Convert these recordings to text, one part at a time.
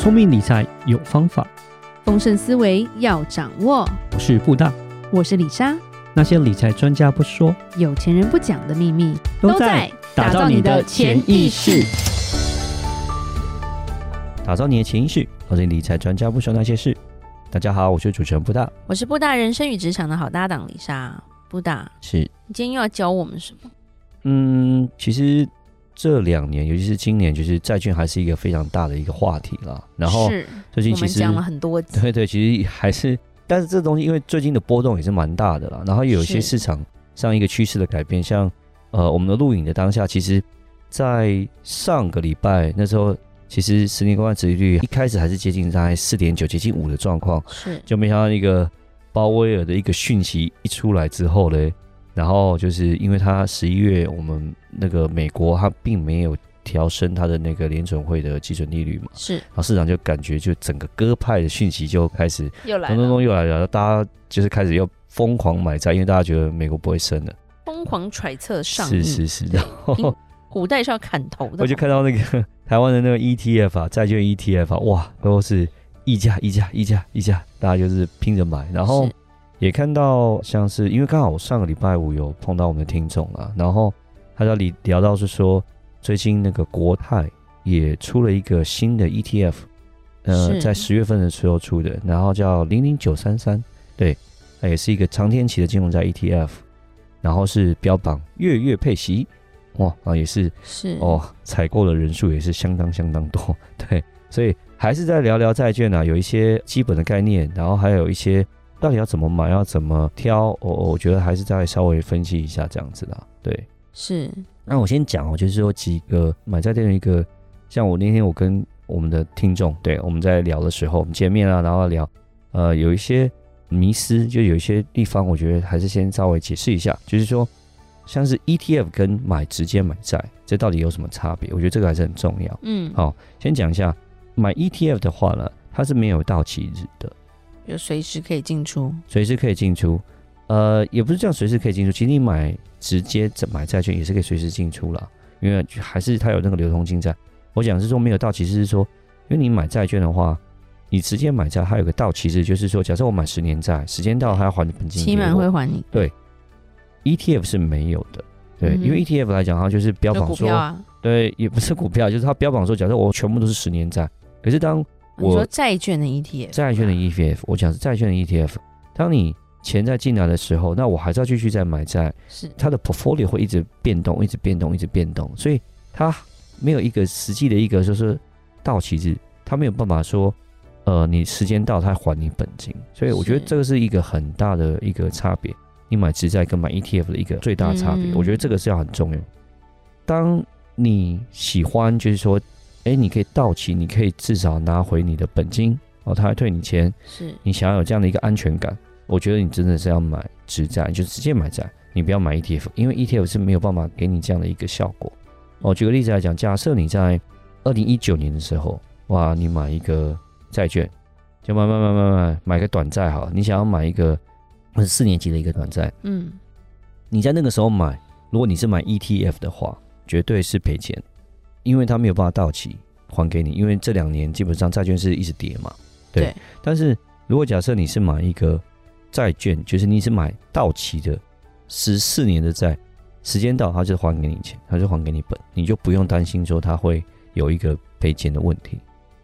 聪明理财有方法，丰盛思维要掌握。我是布大，我是李莎。那些理财专家不说，有钱人不讲的秘密，都在打造你的潜意识。打造你的潜意识，我是理财专家不说那些事。大家好，我是主持人布大，我是布大人生与职场的好搭档李莎。布大，是你今天又要教我们什么？嗯，其实这两年，尤其是今年，就是债券还是一个非常大的一个话题了。然后最近其实讲了很多次，对对，其实还是，但是这东西因为最近的波动也是蛮大的了。然后有一些市场上一个趋势的改变，像呃我们的录影的当下，其实，在上个礼拜那时候，其实十年公债殖利率一开始还是接近在四点九、接近五的状况，是就没想到一个。鲍威尔的一个讯息一出来之后呢，然后就是因为它十一月我们那个美国它并没有调升它的那个联准会的基准利率嘛，是，然后市场就感觉就整个鸽派的讯息就开始又来，咚咚咚又来了，大家就是开始要疯狂买债，因为大家觉得美国不会升了，疯狂揣测上，是是是，然后古代是要砍头的，我就看到那个 台湾的那个 ETF 啊，债券 ETF 啊，哇，都是。溢价，溢价，溢价，溢价，大家就是拼着买，然后也看到像是因为刚好我上个礼拜五有碰到我们的听众啊，然后他在里聊到是说，最近那个国泰也出了一个新的 ETF，呃，在十月份的时候出的，然后叫零零九三三，对，它也是一个长天期的金融债 ETF，然后是标榜月月配息，哇，啊也是是哦，采购的人数也是相当相当多，对，所以。还是在聊聊债券啊，有一些基本的概念，然后还有一些到底要怎么买，要怎么挑，我我觉得还是再稍微分析一下这样子的。对，是。那我先讲哦，就是说几个买债店的一个，像我那天我跟我们的听众，对，我们在聊的时候，我们见面啊，然后聊，呃，有一些迷思，就有一些地方，我觉得还是先稍微解释一下，就是说，像是 ETF 跟买直接买债，这到底有什么差别？我觉得这个还是很重要。嗯，好，先讲一下。买 ETF 的话呢，它是没有到期日的，就随时可以进出，随时可以进出。呃，也不是这样，随时可以进出。其实你买直接买债券也是可以随时进出了，因为还是它有那个流通性在。我讲是说没有到期日，是说因为你买债券的话，你直接买债，它有个到期日，就是说，假设我买十年债，时间到了，它要还你本金，期满会还你。对，ETF 是没有的，对，嗯、因为 ETF 来讲，它就是标榜说，啊、对，也不是股票，就是它标榜说，假设我全部都是十年债。可是当我说债券的 ETF，债券的 ETF，我讲是债券的 ETF。当你钱在进来的时候，那我还是要继续再买债，是它的 portfolio 会一直变动，一直变动，一直变动，所以它没有一个实际的一个就是到期日，它没有办法说，呃，你时间到它还你本金，所以我觉得这个是一个很大的一个差别。你买直债跟买 ETF 的一个最大的差别，我觉得这个是要很重要。当你喜欢，就是说。哎，你可以到期，你可以至少拿回你的本金哦，他还退你钱。是你想要有这样的一个安全感，我觉得你真的是要买直债，就直接买债，你不要买 ETF，因为 ETF 是没有办法给你这样的一个效果。哦，举个例子来讲，假设你在二零一九年的时候，哇，你买一个债券，就买买买买买买个短债好，你想要买一个四年级的一个短债，嗯，你在那个时候买，如果你是买 ETF 的话，绝对是赔钱。因为它没有办法到期还给你，因为这两年基本上债券是一直跌嘛，对。对，但是如果假设你是买一个债券，就是你是买到期的十四年的债，时间到它就还给你钱，它就还给你本，你就不用担心说它会有一个赔钱的问题。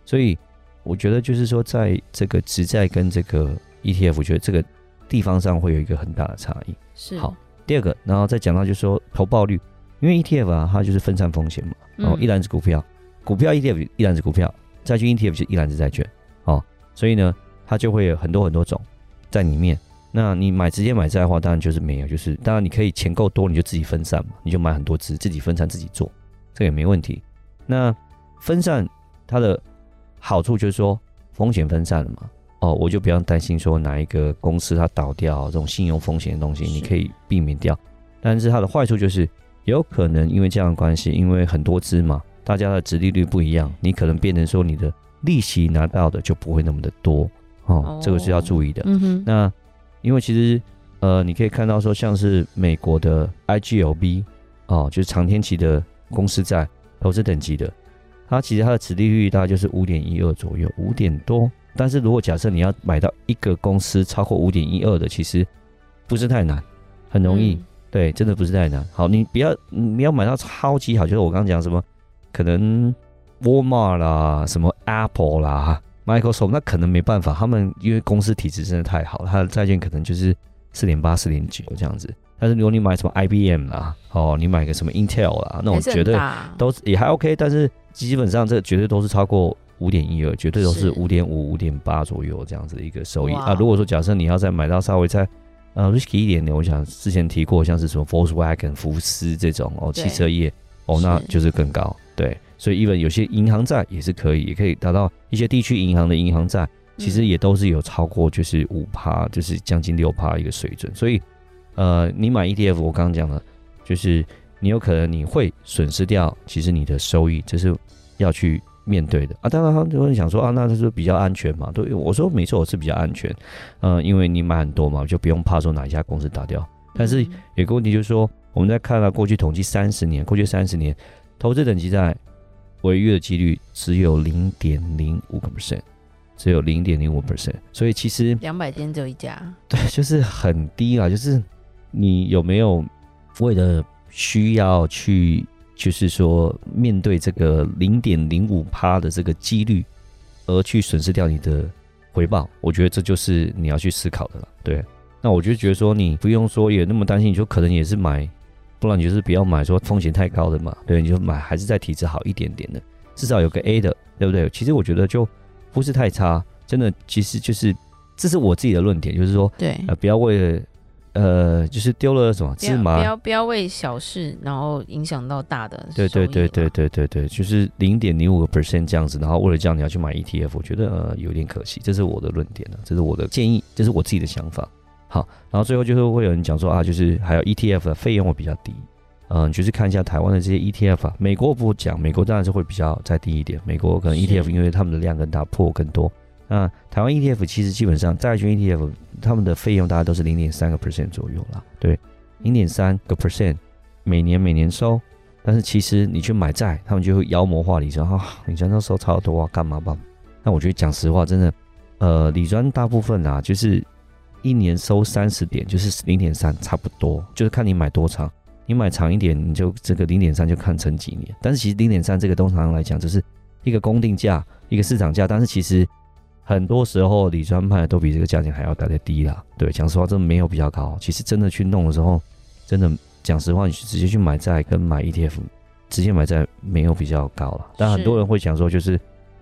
所以我觉得就是说，在这个直债跟这个 ETF，我觉得这个地方上会有一个很大的差异。是。好，第二个，然后再讲到就是说投报率。因为 ETF 啊，它就是分散风险嘛。哦，一篮子股票，股票 ETF 一篮子股票，债券 ETF 就一篮子债券。哦，所以呢，它就会有很多很多种在里面。那你买直接买债的话，当然就是没有，就是当然你可以钱够多，你就自己分散嘛，你就买很多只，自己分散自己做，这个也没问题。那分散它的好处就是说风险分散了嘛。哦，我就不用担心说哪一个公司它倒掉这种信用风险的东西，你可以避免掉。但是它的坏处就是。有可能因为这样的关系，因为很多支嘛，大家的殖利率不一样，你可能变成说你的利息拿到的就不会那么的多哦，哦这个是要注意的。那因为其实呃，你可以看到说，像是美国的 IGLB 哦，就是长天期的公司债投资等级的，它其实它的殖利率大概就是五点一二左右，五点多。但是如果假设你要买到一个公司超过五点一二的，其实不是太难，很容易。嗯、对，真的不是太难。好，你不要你要买到超级好，就是我刚刚讲什么，可能 Walmart 啦，什么 Apple 啦，Microsoft，那可能没办法，他们因为公司体质真的太好了，它的债券可能就是四点八、四点九这样子。但是如果你买什么 IBM 啦，哦，你买个什么 Intel 啦，那我绝对都是也还 OK，但是基本上这绝对都是超过五点一二，绝对都是五点五、五点八左右这样子的一个收益啊。如果说假设你要再买到稍微再呃 risky 一点点，我想之前提过，像是什么 Volkswagen 福斯这种哦汽车业哦，那就是更高。对，所以 even 有些银行债也是可以，也可以达到一些地区银行的银行债，其实也都是有超过就是五趴，就是将近六趴一个水准，所以。呃，你买 ETF，我刚刚讲了，就是你有可能你会损失掉，其实你的收益，这是要去面对的啊。当然，他就会想说啊，那他是比较安全嘛？对，我说没错，我是比较安全。嗯、呃，因为你买很多嘛，就不用怕说哪一家公司打掉。但是有个问题就是说，我们在看到过去统计三十年，过去三十年投资等级债违约的几率只有零点零五个 percent。只有零点零五 percent，所以其实两百间只有一家，对，就是很低啊，就是。你有没有为了需要去，就是说面对这个零点零五趴的这个几率，而去损失掉你的回报？我觉得这就是你要去思考的了。对，那我就觉得说你不用说也那么担心，你就可能也是买，不然你就是不要买说风险太高的嘛。对，你就买还是在体质好一点点的，至少有个 A 的，对不对？其实我觉得就不是太差，真的，其实就是这是我自己的论点，就是说，对，呃，不要为了。呃，就是丢了什么芝麻，不要不要为小事，然后影响到大的。对对对对对对对，就是零点零五个 percent 这样子，然后为了这样你要去买 ETF，我觉得呃有点可惜，这是我的论点呢，这是我的建议，这是我自己的想法。好，然后最后就是会有人讲说啊，就是还有 ETF 的费用会比较低，嗯，就是看一下台湾的这些 ETF 啊，美国不讲，美国当然是会比较再低一点，美国可能 ETF 因为他们的量更大，破更多。那台湾 ETF 其实基本上债券 ETF 他们的费用大概都是零点三个 percent 左右啦，对，零点三个 percent 每年每年收，但是其实你去买债，他们就会妖魔化理专啊，你专都收超多啊，干嘛吧？那我觉得讲实话，真的，呃，理专大部分啊，就是一年收三十点，就是零点三差不多，就是看你买多长，你买长一点，你就这个零点三就看成几年，但是其实零点三这个通常来讲，就是一个公定价，一个市场价，但是其实。很多时候，理专派都比这个价钱还要来得低啦。对，讲实话，真的没有比较高。其实真的去弄的时候，真的讲实话，你直接去买债跟买 ETF，直接买债没有比较高了。但很多人会讲说，就是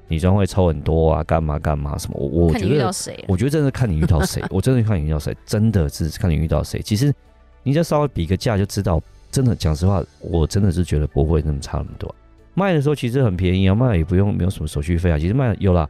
理专会抽很多啊，干嘛干嘛什么？我我觉得，我觉得真的看你遇到谁，我真的看你遇到谁，真的是看你遇到谁。其实你再稍微比个价就知道，真的讲实话，我真的是觉得不会那么差那么多。卖的时候其实很便宜啊，卖也不用没有什么手续费啊，其实卖有啦。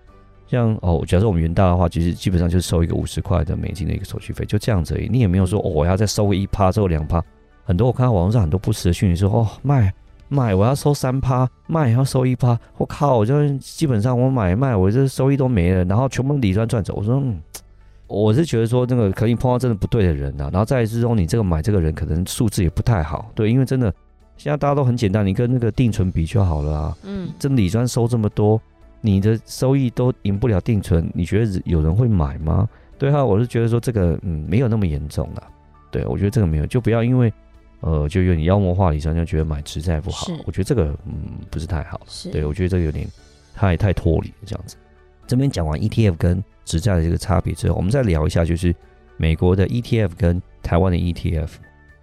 像哦，假设我们元大的话，其实基本上就是收一个五十块的美金的一个手续费，就这样子而已。你也没有说哦，我要再收个一趴，收两趴。很多我看到网络上很多不实的讯息说哦，卖卖我要收三趴，卖要收一趴。我靠，我就基本上我买卖我这收益都没了，然后全部理专赚走。我说嗯，我是觉得说那个可能碰到真的不对的人呐、啊。然后再之中，你这个买这个人可能素质也不太好，对，因为真的现在大家都很简单，你跟那个定存比就好了啊。嗯，真理专收这么多。你的收益都赢不了定存，你觉得有人会买吗？对哈，我是觉得说这个嗯没有那么严重了。对，我觉得这个没有，就不要因为呃就有点妖魔化理上，就觉得买直债不好。我觉得这个嗯不是太好。是，对，我觉得这个有点太太脱离这样子。这边讲完 ETF 跟直债的这个差别之后，我们再聊一下就是美国的 ETF 跟台湾的 ETF。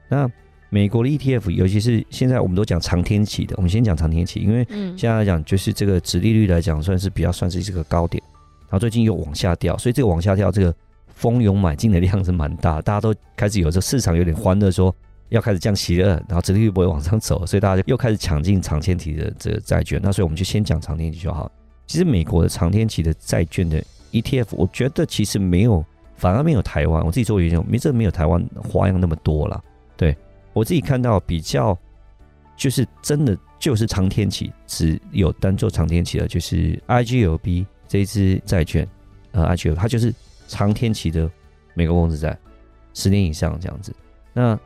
那美国的 ETF，尤其是现在我们都讲长天期的，我们先讲长天期，因为现在来讲就是这个殖利率来讲算是比较算是这个高点，然后最近又往下掉，所以这个往下掉，这个蜂拥买进的量是蛮大，大家都开始有这市场有点欢乐，说要开始降息了，然后殖利率不会往上走，所以大家就又开始抢进长天期的这个债券，那所以我们就先讲长天期就好。其实美国的长天期的债券的 ETF，我觉得其实没有，反而没有台湾，我自己做研究，没这没有台湾花样那么多了，对。我自己看到比较，就是真的就是长天期，只有单做长天期的，就是 IGLB 这一支债券，呃，IGLB 它就是长天期的美国公司债，十年以上这样子。那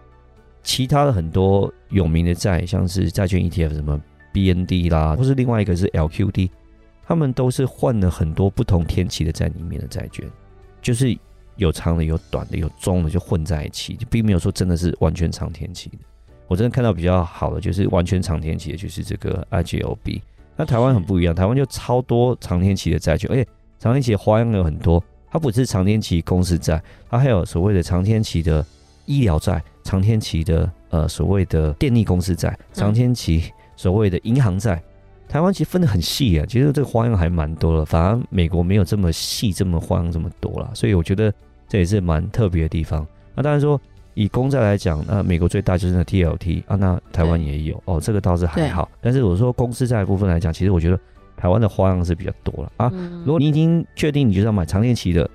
其他的很多有名的债，像是债券 ETF 什么 BND 啦，或是另外一个是 LQD，他们都是换了很多不同天期的在里面的债券，就是有长的、有短的、有中的，就混在一起，就并没有说真的是完全长天期的。我真的看到比较好的就是完全长天期的，就是这个 IGOB。那台湾很不一样，台湾就超多长天期的债券，而且长天期的花样有很多。它不是长天期公司债，它还有所谓的长天期的医疗债、长天期的呃所谓的电力公司债、长天期所谓的银行债。台湾其实分得很细啊，其实这个花样还蛮多的，反而美国没有这么细、这么花样这么多啦。所以我觉得这也是蛮特别的地方。那当然说以公债来讲，那美国最大就是那 TLT 啊，那台湾也有哦，这个倒是还好。但是我说公司债部分来讲，其实我觉得。台湾的花样是比较多了啊！如果你已经确定你就是要买长天期的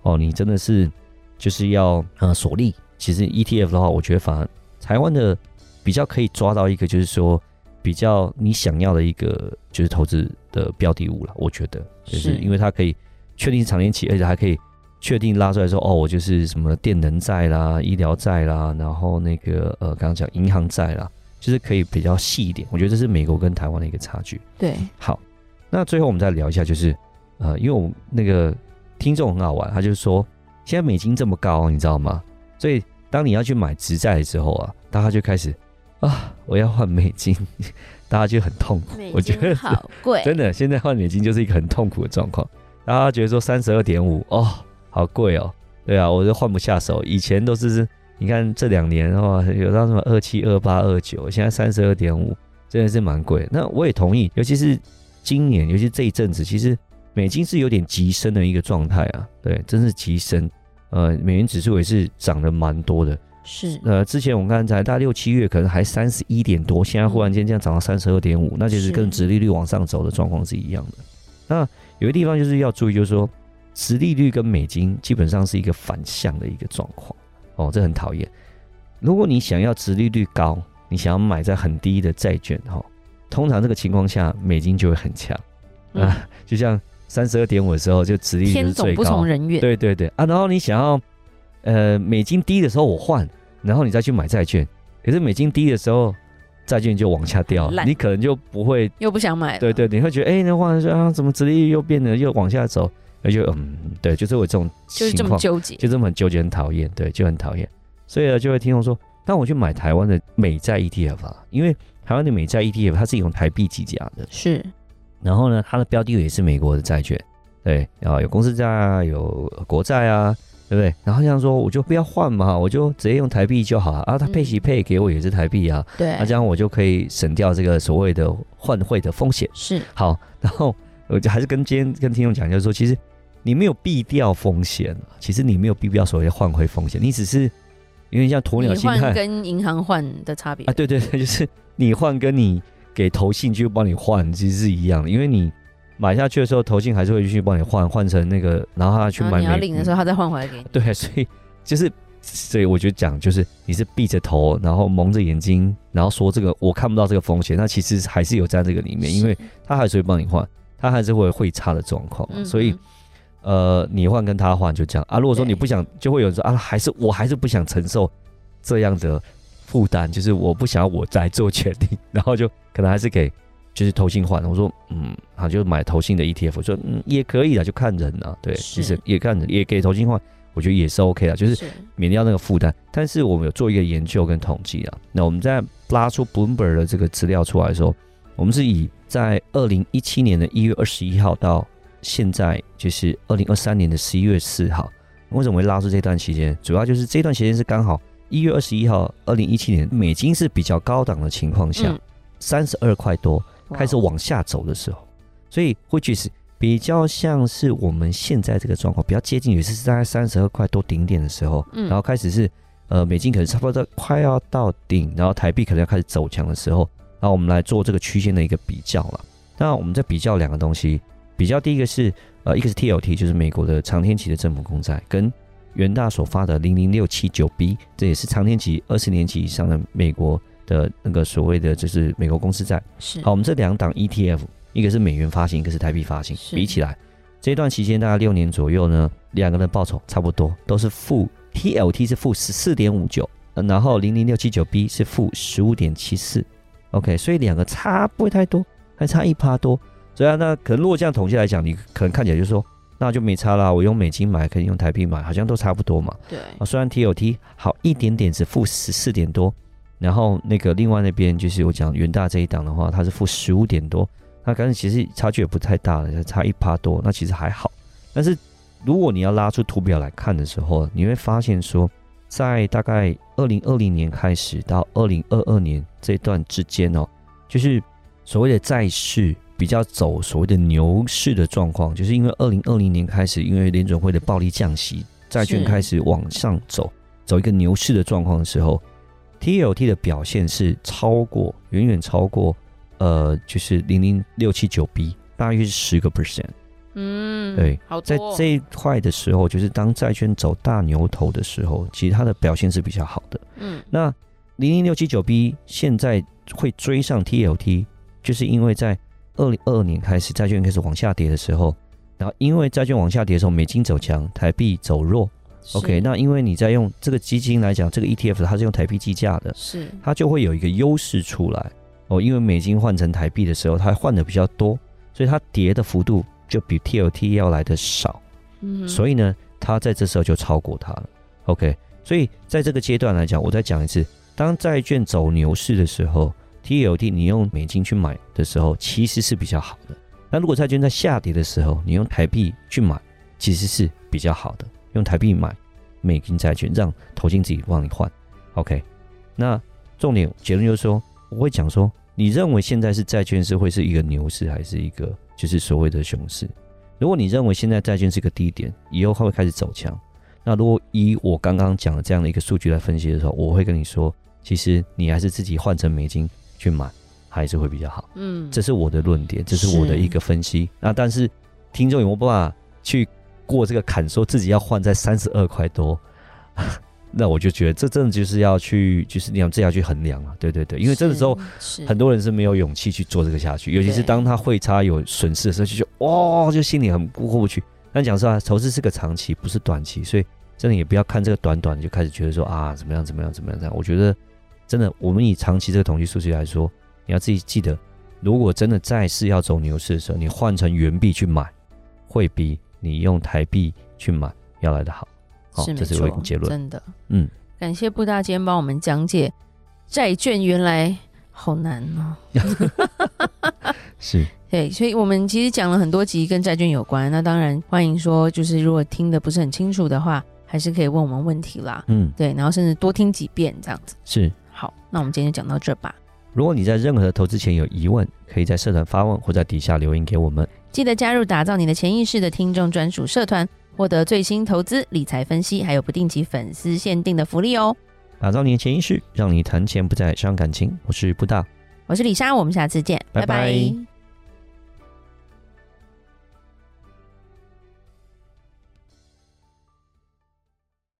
哦，你真的是就是要呃锁利。其实 ETF 的话，我觉得反而台湾的比较可以抓到一个，就是说比较你想要的一个就是投资的标的物了。我觉得就是因为它可以确定是长天期，而且还可以确定拉出来说哦，我就是什么电能债啦、医疗债啦，然后那个呃刚刚讲银行债啦，就是可以比较细一点。我觉得这是美国跟台湾的一个差距。对，好。那最后我们再聊一下，就是，呃，因为我们那个听众很好玩，他就说，现在美金这么高，你知道吗？所以当你要去买直债的时候啊，大家就开始啊，我要换美金，大家就很痛苦。我觉得好贵，真的，现在换美金就是一个很痛苦的状况。大家觉得说三十二点五哦，好贵哦，对啊，我就换不下手。以前都是，你看这两年的话，有到什么二七、二八、二九，现在三十二点五，真的是蛮贵。那我也同意，尤其是。今年，尤其这一阵子，其实美金是有点急升的一个状态啊，对，真是急升。呃，美元指数也是涨得蛮多的。是，呃，之前我们刚才大概六七月可能还三十一点多，现在忽然间这样涨到三十二点五，那就是跟殖利率往上走的状况是一样的。那有个地方就是要注意，就是说，殖利率跟美金基本上是一个反向的一个状况。哦，这很讨厌。如果你想要殖利率高，你想要买在很低的债券，哈。通常这个情况下，美金就会很强、嗯、啊，就像三十二点五的时候，就殖利率最高。天总不从人愿。对对对啊，然后你想要呃美金低的时候我换，然后你再去买债券，可是美金低的时候，债券就往下掉，你可能就不会又不想买。对对，你会觉得哎，那换说啊，怎么殖利率又变得又往下走？而且嗯，对，就是我这种就是这么纠结，就这么很纠结，很讨厌，对，就很讨厌。所以呢，就会听众说，那我去买台湾的美债 ETF 啊，因为。台湾的美债 ETF，它是用台币计价的，是。然后呢，它的标的也是美国的债券，对啊，有公司债啊，有国债啊，对不对？然后这样说，我就不要换嘛，我就直接用台币就好了啊。它配息配给我也是台币啊，对、嗯。那这样我就可以省掉这个所谓的换汇的风险。是。好，然后我就还是跟今天跟听众讲，就是说，其实你没有避掉风险，其实你没有避掉所谓的换回风险，你只是有点像鸵鸟心态，跟银行换的差别啊，对对对，就是。你换跟你给投信就帮你换，其实是一样的，因为你买下去的时候，投信还是会继续帮你换，换成那个，然后他去买。你要领的时候，他再换回来给你。对，所以就是，所以我觉得讲就是，你是闭着头，然后蒙着眼睛，然后说这个我看不到这个风险，那其实还是有在这个里面，因为他还是会帮你换，他还是会会差的状况，嗯、所以呃，你换跟他换就这样啊。如果说你不想，就会有人说啊，还是我还是不想承受这样的。负担就是我不想要我在做决定，然后就可能还是给就是投信换。我说嗯，好，就买投信的 ETF。我说嗯，也可以的，就看人啊。对，其实也看人，也给投信换，我觉得也是 OK 的，就是免掉那个负担。但是我们有做一个研究跟统计啊，那我们在拉出 Bloomberg 的这个资料出来的时候，我们是以在二零一七年的一月二十一号到现在就是二零二三年的十一月四号，为什么会拉出这段期间？主要就是这段期间是刚好。一月二十一号，二零一七年，美金是比较高档的情况下，三十二块多开始往下走的时候，所以会去是比较像是我们现在这个状况，比较接近于是大概三十二块多顶点的时候，然后开始是呃美金可能差不多快要到顶，然后台币可能要开始走强的时候，然后我们来做这个区间的一个比较了。那我们在比较两个东西，比较第一个是呃一个是 TLT，就是美国的长天期的政府公债跟。元大所发的零零六七九 B，这也是长天期二十年期以上的美国的那个所谓的就是美国公司债。是好，我们这两档 ETF，一个是美元发行，一个是台币发行，比起来这段期间大概六年左右呢，两个人报酬差不多都是负 TLT 是负十四点五九，然后零零六七九 B 是负十五点七四，OK，所以两个差不会太多，还差一趴多。所以啊，那可能如果这样统计来讲，你可能看起来就是说，那就没差啦。我用美金买，可以用台币买，好像都差不多嘛。对。啊，虽然 TOT 好一点点，只负十四点多，然后那个另外那边就是我讲元大这一档的话，它是负十五点多，那可能其实差距也不太大了，差一趴多，那其实还好。但是如果你要拉出图表来看的时候，你会发现说，在大概二零二零年开始到二零二二年这段之间哦，就是所谓的债市。比较走所谓的牛市的状况，就是因为二零二零年开始，因为联准会的暴力降息，债券开始往上走，走一个牛市的状况的时候，TLT 的表现是超过，远远超过，呃，就是零零六七九 B，大约是十个 percent。嗯，对，好，在这一块的时候，就是当债券走大牛头的时候，其实它的表现是比较好的。嗯，那零零六七九 B 现在会追上 TLT，就是因为在二零二二年开始，债券开始往下跌的时候，然后因为债券往下跌的时候，美金走强，台币走弱。OK，那因为你在用这个基金来讲，这个 ETF 它是用台币计价的，是它就会有一个优势出来哦。因为美金换成台币的时候，它换的比较多，所以它跌的幅度就比 TLT 要来的少。嗯，所以呢，它在这时候就超过它了。OK，所以在这个阶段来讲，我再讲一次，当债券走牛市的时候。TLT 你用美金去买的时候，其实是比较好的。那如果债券在下跌的时候，你用台币去买，其实是比较好的。用台币买美金债券，让投资自己帮你换。OK，那重点结论就是说，我会讲说，你认为现在是债券是会是一个牛市，还是一个就是所谓的熊市？如果你认为现在债券是个低点，以后它会开始走强，那如果以我刚刚讲的这样的一个数据来分析的时候，我会跟你说，其实你还是自己换成美金。去买还是会比较好，嗯，这是我的论点，这是我的一个分析。那但是听众有没有办法去过这个坎，说自己要换在三十二块多，那我就觉得这真的就是要去，就是你要自己要去衡量啊，对对对，因为这个时候很多人是没有勇气去做这个下去，尤其是当他汇差有损失的时候，就觉得哇，就心里很过不去。但讲实话，投资是个长期，不是短期，所以真的也不要看这个短短的就开始觉得说啊怎么样怎么样怎么样这样，我觉得。真的，我们以长期这个统计数据来说，你要自己记得，如果真的债市要走牛市的时候，你换成元币去买，会比你用台币去买要来的好。好，这是我一个结论。真的，嗯，感谢布大今天帮我们讲解债券，原来好难哦。是，对，所以我们其实讲了很多集跟债券有关。那当然，欢迎说，就是如果听得不是很清楚的话，还是可以问我们问题啦。嗯，对，然后甚至多听几遍这样子。是。好，那我们今天就讲到这吧。如果你在任何的投资前有疑问，可以在社团发问或在底下留言给我们。记得加入打造你的潜意识的听众专属社团，获得最新投资理财分析，还有不定期粉丝限定的福利哦。打造你的潜意识，让你谈钱不再伤感情。我是布大，我是李莎，我们下次见，拜拜。拜拜。